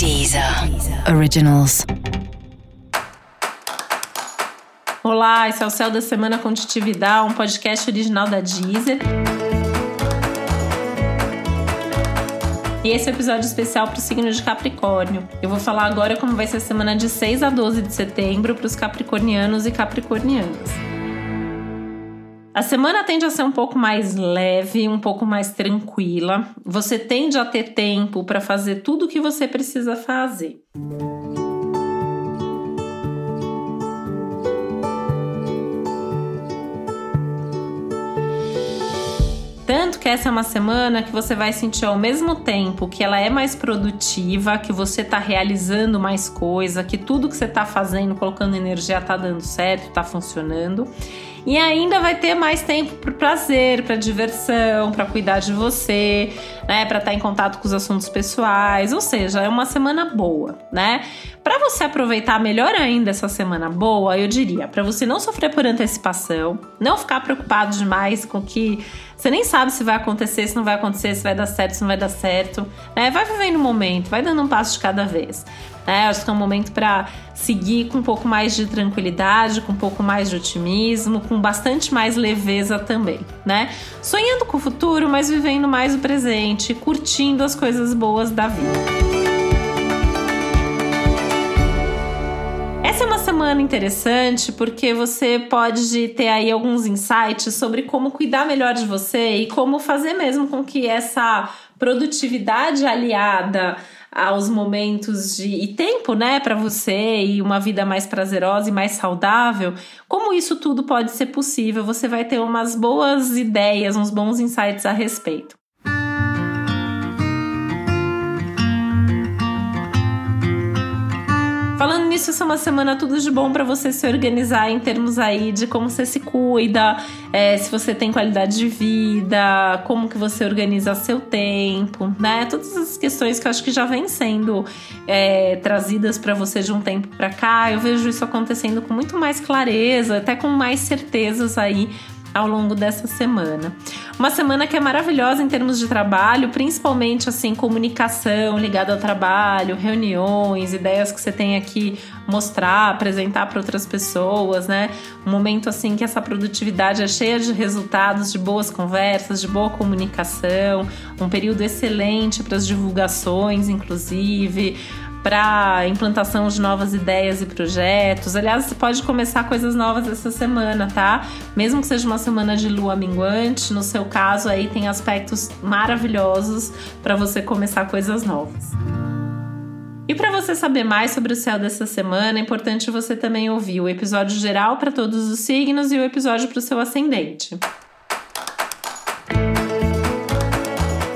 Deezer Originals. Olá, esse é o Céu da Semana com Titividade, um podcast original da Deezer. E esse é um episódio especial para o signo de Capricórnio. Eu vou falar agora como vai ser a semana de 6 a 12 de setembro para os capricornianos e capricornianas. A semana tende a ser um pouco mais leve, um pouco mais tranquila. Você tende a ter tempo para fazer tudo o que você precisa fazer. Que essa é uma semana que você vai sentir ao mesmo tempo que ela é mais produtiva, que você está realizando mais coisa, que tudo que você está fazendo, colocando energia, está dando certo, está funcionando. E ainda vai ter mais tempo para prazer, para diversão, para cuidar de você, né, para estar tá em contato com os assuntos pessoais, ou seja, é uma semana boa, né? Para você aproveitar melhor ainda essa semana boa, eu diria, para você não sofrer por antecipação, não ficar preocupado demais com que você nem sabe se vai acontecer, se não vai acontecer, se vai dar certo, se não vai dar certo, né? Vai vivendo o momento, vai dando um passo de cada vez. Né? Acho que é um momento para seguir com um pouco mais de tranquilidade, com um pouco mais de otimismo, com bastante mais leveza também, né? Sonhando com o futuro, mas vivendo mais o presente, curtindo as coisas boas da vida. Semana interessante porque você pode ter aí alguns insights sobre como cuidar melhor de você e como fazer mesmo com que essa produtividade aliada aos momentos de e tempo, né, para você e uma vida mais prazerosa e mais saudável, como isso tudo pode ser possível, você vai ter umas boas ideias, uns bons insights a respeito. Falando nisso, essa é uma semana tudo de bom para você se organizar em termos aí de como você se cuida, é, se você tem qualidade de vida, como que você organiza seu tempo, né? Todas as questões que eu acho que já vêm sendo é, trazidas para você de um tempo para cá, eu vejo isso acontecendo com muito mais clareza, até com mais certezas aí ao longo dessa semana. Uma semana que é maravilhosa em termos de trabalho, principalmente assim, comunicação ligada ao trabalho, reuniões, ideias que você tem aqui mostrar, apresentar para outras pessoas, né? Um momento assim que essa produtividade é cheia de resultados, de boas conversas, de boa comunicação, um período excelente para as divulgações, inclusive para implantação de novas ideias e projetos. Aliás, você pode começar coisas novas essa semana, tá? Mesmo que seja uma semana de lua minguante, no seu caso aí tem aspectos maravilhosos para você começar coisas novas. E para você saber mais sobre o céu dessa semana, é importante você também ouvir o episódio geral para todos os signos e o episódio para o seu ascendente.